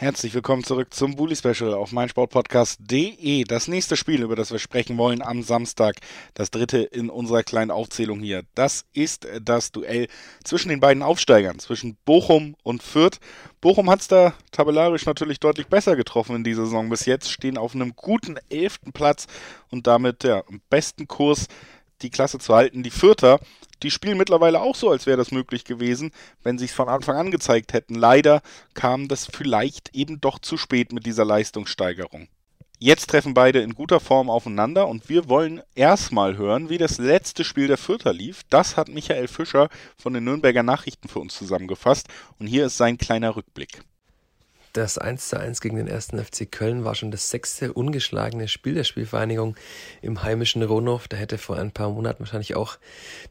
Herzlich willkommen zurück zum Bully Special auf meinsportpodcast.de. Das nächste Spiel, über das wir sprechen wollen am Samstag, das dritte in unserer kleinen Aufzählung hier, das ist das Duell zwischen den beiden Aufsteigern, zwischen Bochum und Fürth. Bochum hat es da tabellarisch natürlich deutlich besser getroffen in dieser Saison bis jetzt, stehen auf einem guten elften Platz und damit ja, im besten Kurs die Klasse zu halten. Die Fürther die spielen mittlerweile auch so, als wäre das möglich gewesen, wenn sie es von Anfang an gezeigt hätten. Leider kam das vielleicht eben doch zu spät mit dieser Leistungssteigerung. Jetzt treffen beide in guter Form aufeinander und wir wollen erstmal hören, wie das letzte Spiel der Vierter lief. Das hat Michael Fischer von den Nürnberger Nachrichten für uns zusammengefasst und hier ist sein kleiner Rückblick. Das 1 zu 1 gegen den ersten FC Köln war schon das sechste ungeschlagene Spiel der Spielvereinigung im heimischen Ronhof. Da hätte vor ein paar Monaten wahrscheinlich auch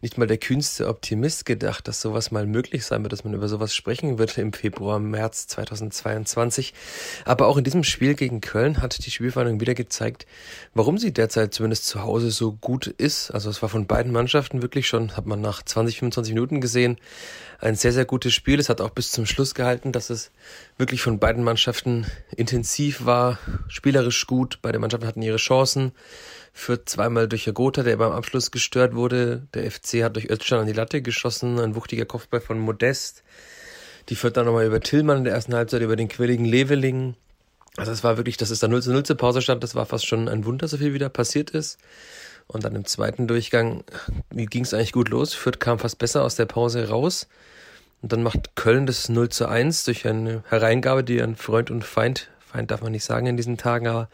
nicht mal der kühnste Optimist gedacht, dass sowas mal möglich sein wird, dass man über sowas sprechen wird im Februar, März 2022. Aber auch in diesem Spiel gegen Köln hat die Spielvereinigung wieder gezeigt, warum sie derzeit zumindest zu Hause so gut ist. Also es war von beiden Mannschaften wirklich schon, hat man nach 20, 25 Minuten gesehen, ein sehr, sehr gutes Spiel. Es hat auch bis zum Schluss gehalten, dass es wirklich von beiden Mannschaften intensiv war, spielerisch gut. Beide Mannschaften hatten ihre Chancen. Führt zweimal durch Jagota, der beim Abschluss gestört wurde. Der FC hat durch Özcan an die Latte geschossen. Ein wuchtiger Kopfball von Modest. Die führt dann nochmal über Tillmann in der ersten Halbzeit, über den quirligen Leveling. Also es war wirklich, dass es da 0 zu 0 zur Pause stand, das war fast schon ein Wunder, so viel wieder passiert ist. Und dann im zweiten Durchgang ging es eigentlich gut los. Fürth kam fast besser aus der Pause raus. Und dann macht Köln das 0 zu 1 durch eine Hereingabe, die ein Freund und Feind, Feind darf man nicht sagen in diesen Tagen, aber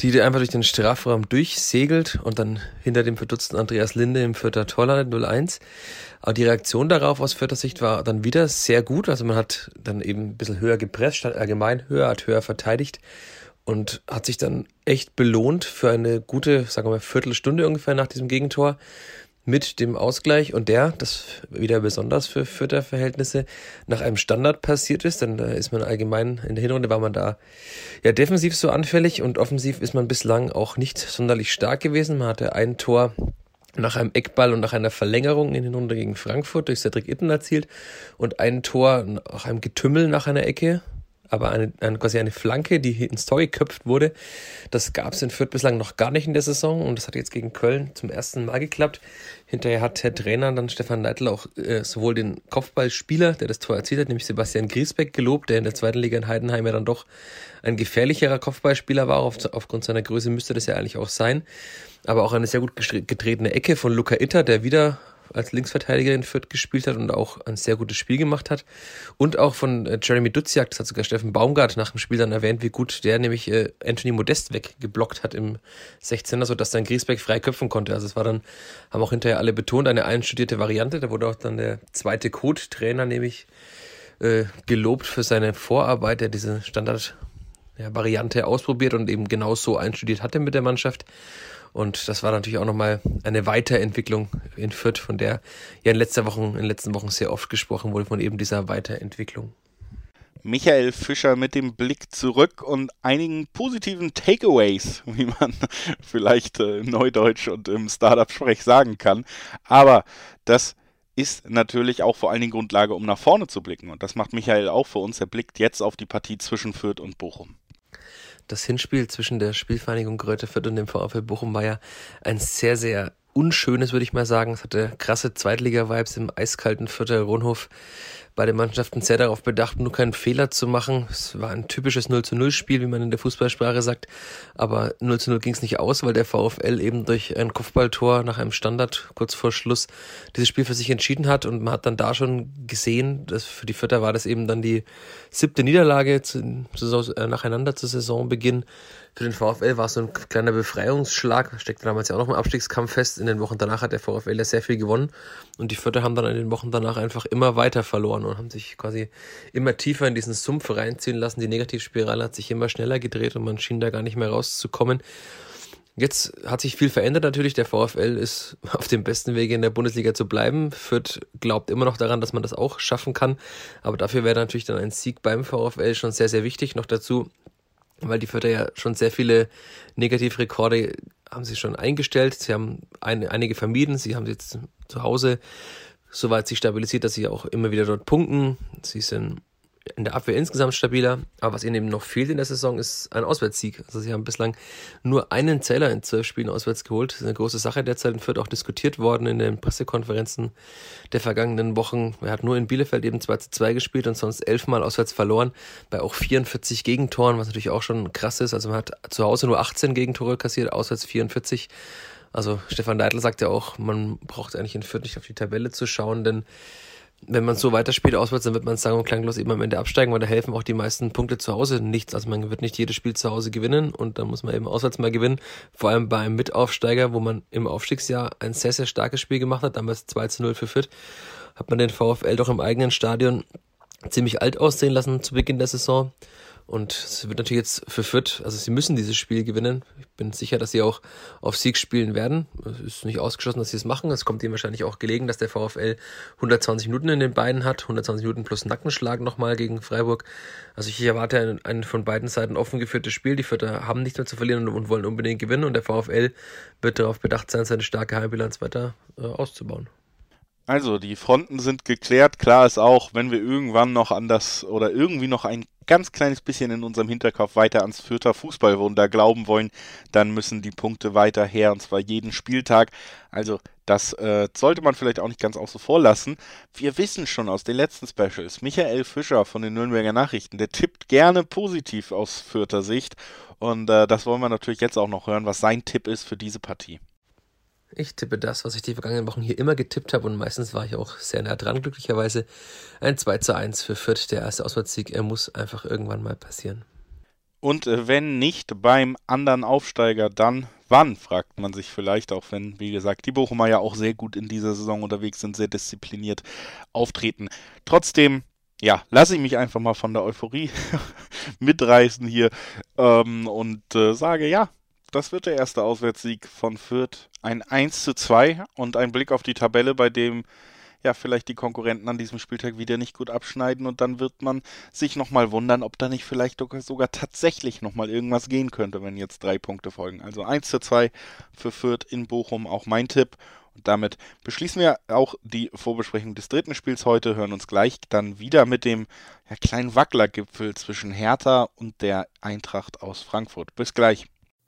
die einfach durch den Strafraum durchsegelt und dann hinter dem verdutzten Andreas Linde im Vierter Tor landet 0-1. Aber die Reaktion darauf aus Vierter Sicht war dann wieder sehr gut. Also man hat dann eben ein bisschen höher gepresst, statt allgemein höher, hat höher verteidigt und hat sich dann echt belohnt für eine gute, sagen wir mal, Viertelstunde ungefähr nach diesem Gegentor mit dem Ausgleich und der, das wieder besonders für Fürther Verhältnisse, nach einem Standard passiert ist, denn da ist man allgemein, in der Hinrunde war man da ja defensiv so anfällig und offensiv ist man bislang auch nicht sonderlich stark gewesen. Man hatte ein Tor nach einem Eckball und nach einer Verlängerung in den Runde gegen Frankfurt durch Cedric Itten erzielt und ein Tor nach einem Getümmel nach einer Ecke aber eine, eine, quasi eine Flanke, die ins Tor geköpft wurde. Das gab es in Fürth bislang noch gar nicht in der Saison und das hat jetzt gegen Köln zum ersten Mal geklappt. Hinterher hat der Trainer dann Stefan Neidl auch äh, sowohl den Kopfballspieler, der das Tor erzielt hat, nämlich Sebastian Griesbeck gelobt, der in der zweiten Liga in Heidenheim ja dann doch ein gefährlicherer Kopfballspieler war. Auf, aufgrund seiner Größe müsste das ja eigentlich auch sein. Aber auch eine sehr gut getretene Ecke von Luca Itter, der wieder als Linksverteidiger in Fürth gespielt hat und auch ein sehr gutes Spiel gemacht hat. Und auch von äh, Jeremy Duziak, das hat sogar Steffen Baumgart nach dem Spiel dann erwähnt, wie gut der nämlich äh, Anthony Modest weggeblockt hat im 16er, sodass dann Griesbeck frei köpfen konnte. Also es war dann, haben auch hinterher alle betont, eine einstudierte Variante. Da wurde auch dann der zweite Code-Trainer nämlich äh, gelobt für seine Vorarbeit, der diese Standard ja, Variante ausprobiert und eben genau so einstudiert hatte mit der Mannschaft. Und das war natürlich auch nochmal eine Weiterentwicklung in Fürth, von der ja in, letzter Wochen, in den letzten Wochen sehr oft gesprochen wurde, von eben dieser Weiterentwicklung. Michael Fischer mit dem Blick zurück und einigen positiven Takeaways, wie man vielleicht äh, Neudeutsch und im Startup-Sprech sagen kann. Aber das ist natürlich auch vor allen Dingen Grundlage, um nach vorne zu blicken. Und das macht Michael auch für uns. Er blickt jetzt auf die Partie zwischen Fürth und Bochum das Hinspiel zwischen der Spielvereinigung Gröte Fürth und dem VfL Bochum war ja ein sehr, sehr unschönes, würde ich mal sagen. Es hatte krasse Zweitliga-Vibes im eiskalten Vierter Rundhof bei den Mannschaften sehr darauf bedacht, nur keinen Fehler zu machen. Es war ein typisches 0 zu 0 Spiel, wie man in der Fußballsprache sagt. Aber 0 zu 0 ging es nicht aus, weil der VfL eben durch ein Kopfballtor nach einem Standard kurz vor Schluss dieses Spiel für sich entschieden hat. Und man hat dann da schon gesehen, dass für die Vierter war das eben dann die siebte Niederlage zu, zu, äh, nacheinander zu Saisonbeginn. Für den VfL war es so ein kleiner Befreiungsschlag, steckte damals ja auch noch im Abstiegskampf fest. In den Wochen danach hat der VfL ja sehr viel gewonnen und die Vierter haben dann in den Wochen danach einfach immer weiter verloren und haben sich quasi immer tiefer in diesen Sumpf reinziehen lassen. Die Negativspirale hat sich immer schneller gedreht und man schien da gar nicht mehr rauszukommen. Jetzt hat sich viel verändert natürlich. Der VfL ist auf dem besten Wege in der Bundesliga zu bleiben. Fürth glaubt immer noch daran, dass man das auch schaffen kann. Aber dafür wäre natürlich dann ein Sieg beim VfL schon sehr, sehr wichtig. Noch dazu weil die Fürther ja schon sehr viele Negativrekorde haben sie schon eingestellt. Sie haben ein, einige vermieden. Sie haben jetzt zu Hause soweit sich stabilisiert, dass sie auch immer wieder dort punkten. Sie sind in der Abwehr insgesamt stabiler. Aber was ihnen eben noch fehlt in der Saison, ist ein Auswärtssieg. Also sie haben bislang nur einen Zähler in zwölf Spielen auswärts geholt. Das ist eine große Sache derzeit und wird auch diskutiert worden in den Pressekonferenzen der vergangenen Wochen. Er hat nur in Bielefeld eben 2 zu 2 gespielt und sonst elfmal auswärts verloren, bei auch 44 Gegentoren, was natürlich auch schon krass ist. Also man hat zu Hause nur 18 Gegentore kassiert, auswärts 44. Also Stefan Leitl sagt ja auch, man braucht eigentlich in Fürth nicht auf die Tabelle zu schauen, denn wenn man so weiterspielt auswärts, dann wird man sagen und klanglos eben am Ende absteigen, weil da helfen auch die meisten Punkte zu Hause nichts. Also man wird nicht jedes Spiel zu Hause gewinnen und dann muss man eben auswärts mal gewinnen. Vor allem bei einem Mitaufsteiger, wo man im Aufstiegsjahr ein sehr, sehr starkes Spiel gemacht hat, damals 2 zu 0 für Fürth, hat man den VfL doch im eigenen Stadion ziemlich alt aussehen lassen zu Beginn der Saison. Und es wird natürlich jetzt für Fürth, also sie müssen dieses Spiel gewinnen. Ich bin sicher, dass sie auch auf Sieg spielen werden. Es ist nicht ausgeschlossen, dass sie es machen. Es kommt ihnen wahrscheinlich auch gelegen, dass der VfL 120 Minuten in den Beinen hat. 120 Minuten plus Nackenschlag nochmal gegen Freiburg. Also ich erwarte ein, ein von beiden Seiten offen geführtes Spiel. Die Fürther haben nichts mehr zu verlieren und wollen unbedingt gewinnen. Und der VfL wird darauf bedacht sein, seine starke Heimbilanz weiter äh, auszubauen. Also, die Fronten sind geklärt. Klar ist auch, wenn wir irgendwann noch an das oder irgendwie noch ein ganz kleines bisschen in unserem Hinterkopf weiter ans Fürther Fußballwunder glauben wollen, dann müssen die Punkte weiter her und zwar jeden Spieltag. Also, das äh, sollte man vielleicht auch nicht ganz außen vor lassen. Wir wissen schon aus den letzten Specials, Michael Fischer von den Nürnberger Nachrichten, der tippt gerne positiv aus Fürther Sicht. Und äh, das wollen wir natürlich jetzt auch noch hören, was sein Tipp ist für diese Partie. Ich tippe das, was ich die vergangenen Wochen hier immer getippt habe und meistens war ich auch sehr nah dran, glücklicherweise. Ein 2 zu 1 für Fürth, der erste Auswärtssieg. Er muss einfach irgendwann mal passieren. Und äh, wenn nicht beim anderen Aufsteiger, dann wann, fragt man sich vielleicht, auch wenn, wie gesagt, die Bochumer ja auch sehr gut in dieser Saison unterwegs sind, sehr diszipliniert auftreten. Trotzdem, ja, lasse ich mich einfach mal von der Euphorie mitreißen hier ähm, und äh, sage, ja, das wird der erste Auswärtssieg von Fürth. Ein 1 zu 2 und ein Blick auf die Tabelle, bei dem ja vielleicht die Konkurrenten an diesem Spieltag wieder nicht gut abschneiden und dann wird man sich nochmal wundern, ob da nicht vielleicht sogar tatsächlich nochmal irgendwas gehen könnte, wenn jetzt drei Punkte folgen. Also 1 zu 2 für Fürth in Bochum, auch mein Tipp. Und damit beschließen wir auch die Vorbesprechung des dritten Spiels heute, hören uns gleich dann wieder mit dem ja, kleinen Wacklergipfel zwischen Hertha und der Eintracht aus Frankfurt. Bis gleich.